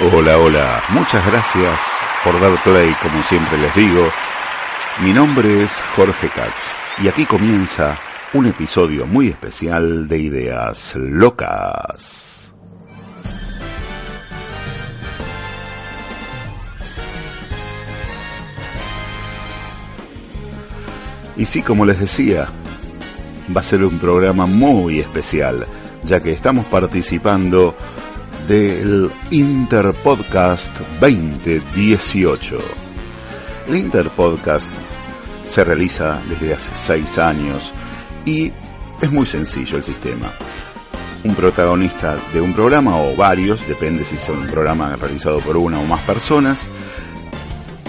Hola, hola, muchas gracias por dar play, como siempre les digo. Mi nombre es Jorge Katz y aquí comienza un episodio muy especial de Ideas Locas. Y sí, como les decía, va a ser un programa muy especial, ya que estamos participando del Interpodcast 2018. El Interpodcast se realiza desde hace seis años y es muy sencillo el sistema. Un protagonista de un programa o varios, depende si es un programa realizado por una o más personas,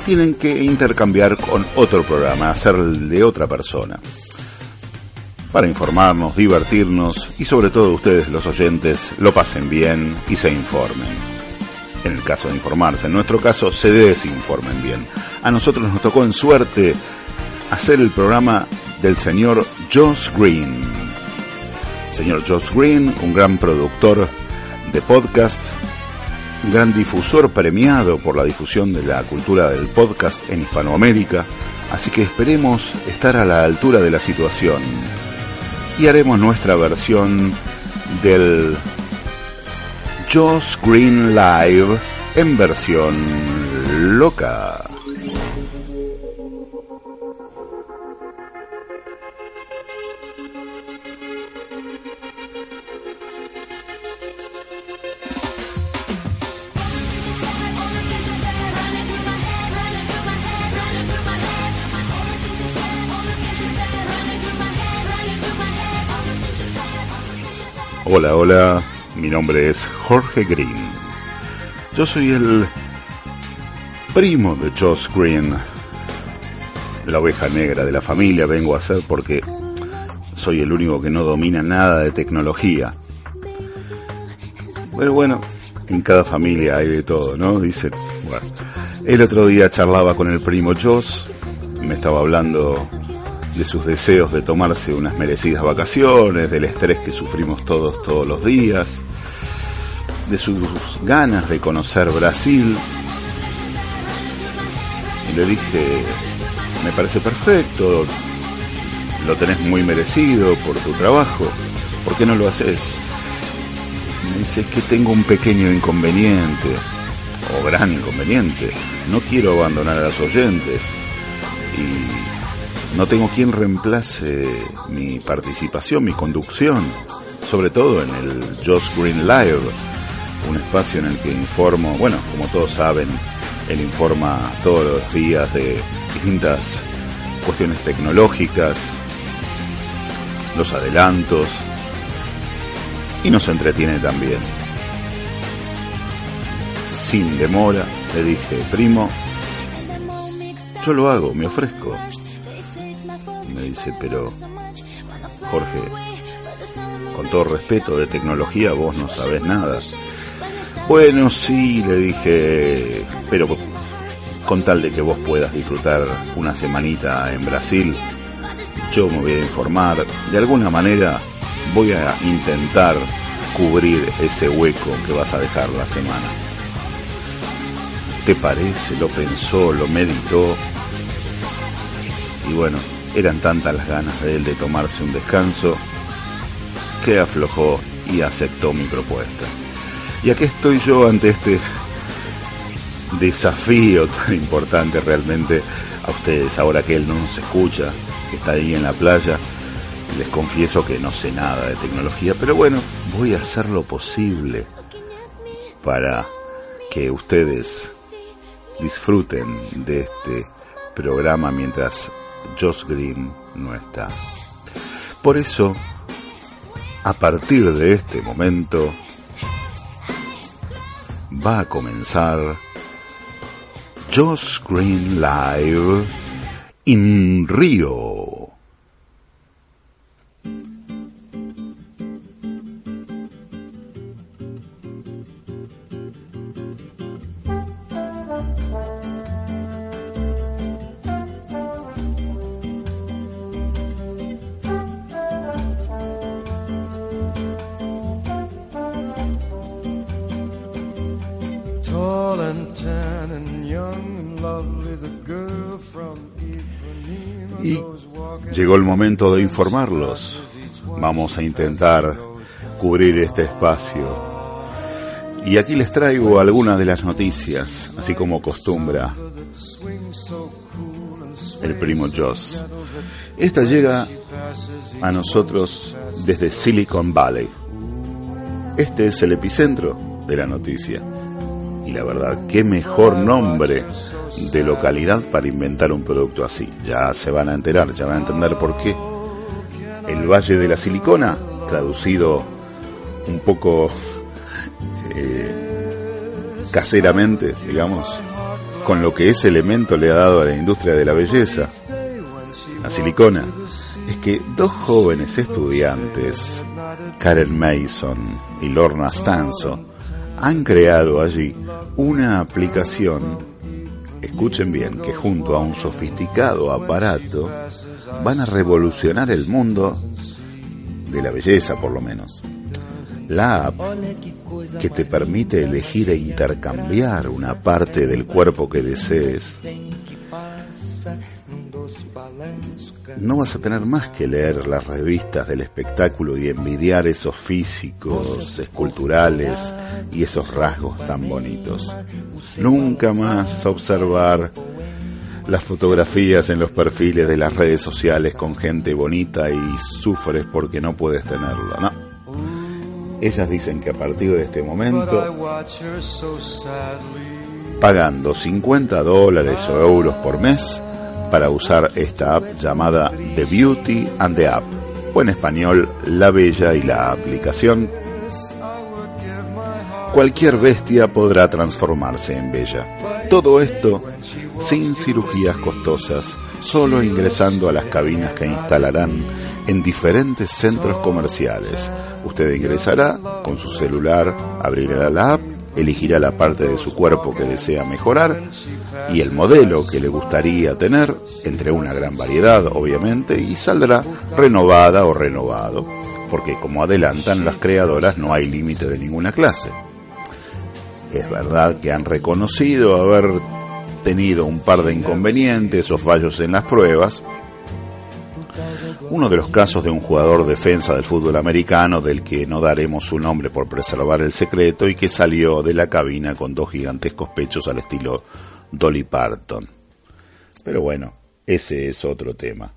tienen que intercambiar con otro programa, hacer de otra persona. Para informarnos, divertirnos y sobre todo ustedes los oyentes lo pasen bien y se informen. En el caso de informarse, en nuestro caso se desinformen bien. A nosotros nos tocó en suerte hacer el programa del señor Josh Green. Señor Josh Green, un gran productor de podcast, un gran difusor premiado por la difusión de la cultura del podcast en Hispanoamérica, así que esperemos estar a la altura de la situación y haremos nuestra versión del Josh Green Live en versión loca. Hola, hola, mi nombre es Jorge Green. Yo soy el primo de Josh Green, la oveja negra de la familia vengo a ser porque soy el único que no domina nada de tecnología. Pero bueno, en cada familia hay de todo, ¿no? Dice, bueno, el otro día charlaba con el primo Josh, me estaba hablando de sus deseos de tomarse unas merecidas vacaciones, del estrés que sufrimos todos todos los días, de sus ganas de conocer Brasil. Y le dije, me parece perfecto, lo tenés muy merecido por tu trabajo, ¿por qué no lo haces? Me dice, es que tengo un pequeño inconveniente, o gran inconveniente, no quiero abandonar a los oyentes. No tengo quien reemplace mi participación, mi conducción, sobre todo en el Josh Green Live, un espacio en el que informo, bueno, como todos saben, él informa todos los días de distintas cuestiones tecnológicas, los adelantos, y nos entretiene también. Sin demora, le dije, primo, yo lo hago, me ofrezco dice, pero Jorge, con todo respeto de tecnología, vos no sabes nada. Bueno, sí, le dije, pero con tal de que vos puedas disfrutar una semanita en Brasil, yo me voy a informar. De alguna manera voy a intentar cubrir ese hueco que vas a dejar la semana. ¿Te parece? Lo pensó, lo meditó. Y bueno, eran tantas las ganas de él de tomarse un descanso que aflojó y aceptó mi propuesta. Y aquí estoy yo ante este desafío tan importante realmente a ustedes, ahora que él no nos escucha, que está ahí en la playa. Les confieso que no sé nada de tecnología, pero bueno, voy a hacer lo posible para que ustedes disfruten de este programa mientras Josh Green no está. Por eso, a partir de este momento, va a comenzar Josh Green Live in Rio. Llegó el momento de informarlos. Vamos a intentar cubrir este espacio. Y aquí les traigo algunas de las noticias, así como acostumbra el primo Joss. Esta llega a nosotros desde Silicon Valley. Este es el epicentro de la noticia. Y la verdad, qué mejor nombre de localidad para inventar un producto así. Ya se van a enterar, ya van a entender por qué. El Valle de la Silicona, traducido un poco eh, caseramente, digamos, con lo que ese elemento le ha dado a la industria de la belleza, la silicona, es que dos jóvenes estudiantes, Karen Mason y Lorna Stanzo, han creado allí una aplicación escuchen bien, que junto a un sofisticado aparato van a revolucionar el mundo de la belleza por lo menos. La app que te permite elegir e intercambiar una parte del cuerpo que desees no vas a tener más que leer las revistas del espectáculo y envidiar esos físicos esculturales y esos rasgos tan bonitos. Nunca más observar las fotografías en los perfiles de las redes sociales con gente bonita y sufres porque no puedes tenerlo. No. Ellas dicen que a partir de este momento, pagando 50 dólares o euros por mes, para usar esta app llamada The Beauty and the App, o en español La Bella y la aplicación. Cualquier bestia podrá transformarse en bella. Todo esto sin cirugías costosas, solo ingresando a las cabinas que instalarán en diferentes centros comerciales. Usted ingresará con su celular, abrirá la app, elegirá la parte de su cuerpo que desea mejorar y el modelo que le gustaría tener, entre una gran variedad obviamente, y saldrá renovada o renovado, porque como adelantan las creadoras no hay límite de ninguna clase. Es verdad que han reconocido haber tenido un par de inconvenientes o fallos en las pruebas, uno de los casos de un jugador defensa del fútbol americano del que no daremos su nombre por preservar el secreto y que salió de la cabina con dos gigantescos pechos al estilo Dolly Parton. Pero bueno, ese es otro tema.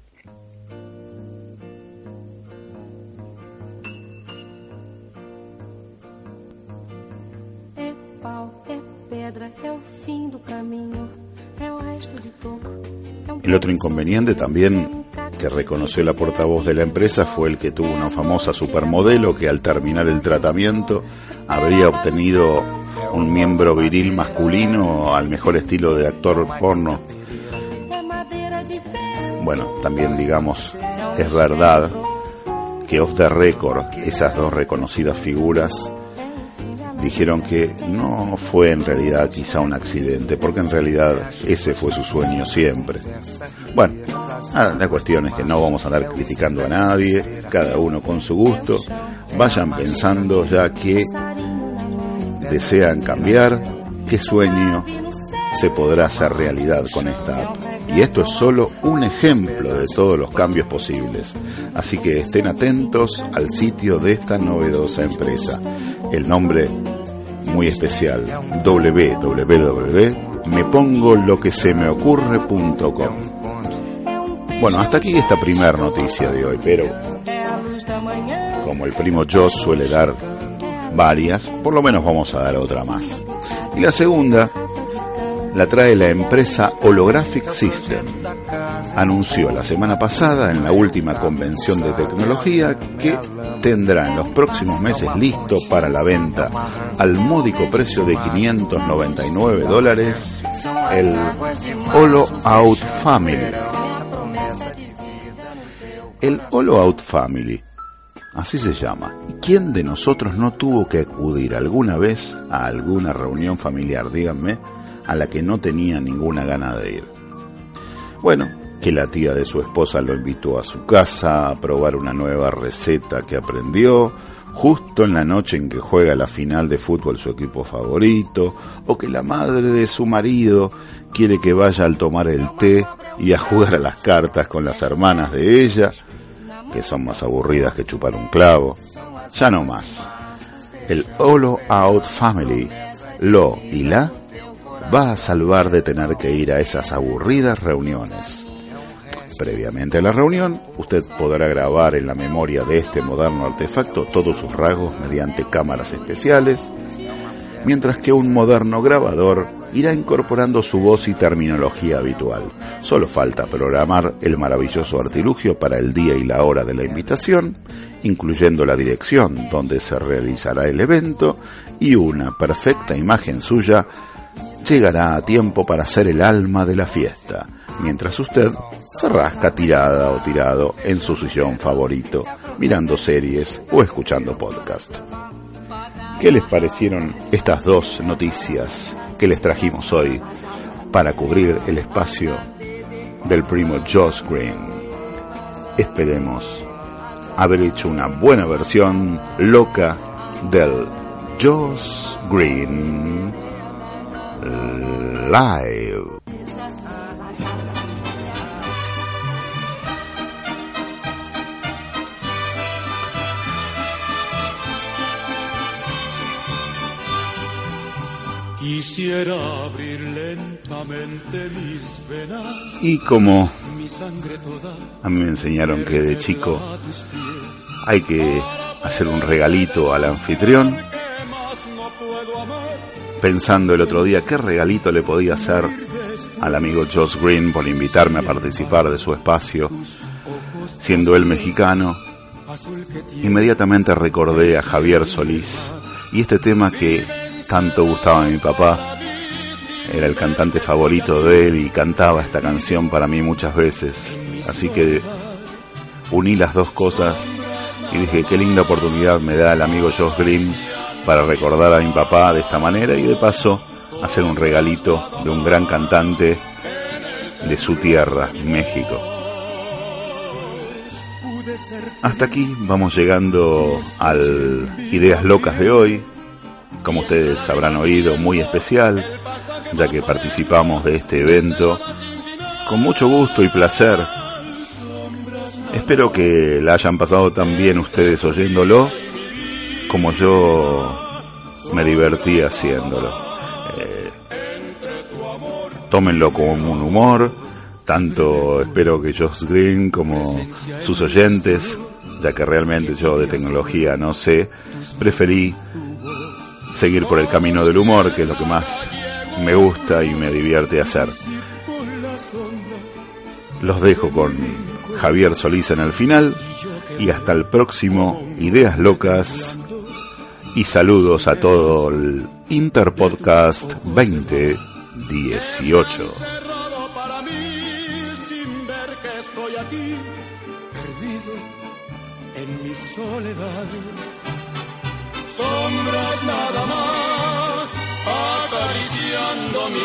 El otro inconveniente también que reconoció la portavoz de la empresa fue el que tuvo una famosa supermodelo que al terminar el tratamiento habría obtenido un miembro viril masculino al mejor estilo de actor porno. Bueno, también digamos, es verdad que off the record esas dos reconocidas figuras dijeron que no fue en realidad quizá un accidente, porque en realidad ese fue su sueño siempre. Bueno, la cuestión es que no vamos a andar criticando a nadie, cada uno con su gusto, vayan pensando ya que desean cambiar, qué sueño se podrá hacer realidad con esta app. Y esto es solo un ejemplo de todos los cambios posibles. Así que estén atentos al sitio de esta novedosa empresa. El nombre muy especial, www.mepongoloquesemeocurre.com. Bueno, hasta aquí esta primera noticia de hoy, pero como el primo Joss suele dar varias, por lo menos vamos a dar otra más. Y la segunda la trae la empresa Holographic System. Anunció la semana pasada en la última convención de tecnología que tendrá en los próximos meses listo para la venta al módico precio de 599 dólares el Holo Out Family. El Holo Out Family, así se llama. ¿Quién de nosotros no tuvo que acudir alguna vez a alguna reunión familiar, díganme, a la que no tenía ninguna gana de ir? Bueno, que la tía de su esposa lo invitó a su casa a probar una nueva receta que aprendió, justo en la noche en que juega la final de fútbol su equipo favorito, o que la madre de su marido quiere que vaya al tomar el té y a jugar a las cartas con las hermanas de ella, que son más aburridas que chupar un clavo. Ya no más. El Holo Out Family, Lo y La, va a salvar de tener que ir a esas aburridas reuniones. Previamente a la reunión, usted podrá grabar en la memoria de este moderno artefacto todos sus rasgos mediante cámaras especiales, mientras que un moderno grabador irá incorporando su voz y terminología habitual. Solo falta programar el maravilloso artilugio para el día y la hora de la invitación, incluyendo la dirección donde se realizará el evento y una perfecta imagen suya llegará a tiempo para ser el alma de la fiesta, mientras usted se rasca tirada o tirado en su sillón favorito, mirando series o escuchando podcast. ¿Qué les parecieron estas dos noticias que les trajimos hoy para cubrir el espacio del primo Josh Green? Esperemos haber hecho una buena versión loca del Josh Green Live. Quisiera abrir lentamente mis venas. Y como a mí me enseñaron que de chico hay que hacer un regalito al anfitrión, pensando el otro día qué regalito le podía hacer al amigo Josh Green por invitarme a participar de su espacio, siendo él mexicano, inmediatamente recordé a Javier Solís y este tema que tanto gustaba a mi papá. Era el cantante favorito de él y cantaba esta canción para mí muchas veces. Así que uní las dos cosas y dije, qué linda oportunidad me da el amigo Josh Green para recordar a mi papá de esta manera y de paso hacer un regalito de un gran cantante de su tierra, México. Hasta aquí vamos llegando al Ideas Locas de hoy, como ustedes habrán oído, muy especial, ya que participamos de este evento con mucho gusto y placer. Espero que la hayan pasado tan bien ustedes oyéndolo como yo me divertí haciéndolo. Eh, tómenlo como un humor, tanto espero que Josh Green como sus oyentes, ya que realmente yo de tecnología no sé, preferí seguir por el camino del humor, que es lo que más me gusta y me divierte hacer. Los dejo con Javier Solís en el final y hasta el próximo Ideas Locas y saludos a todo el Interpodcast 2018.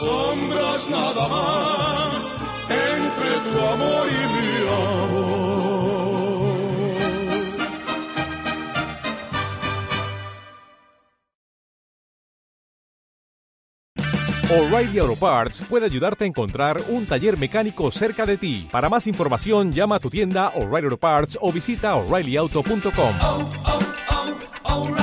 sombras nada más, entre tu amor y mi amor. O'Reilly Auto Parts puede ayudarte a encontrar un taller mecánico cerca de ti. Para más información, llama a tu tienda O'Reilly Auto Parts o visita oreillyauto.com. oh, oh, O'Reilly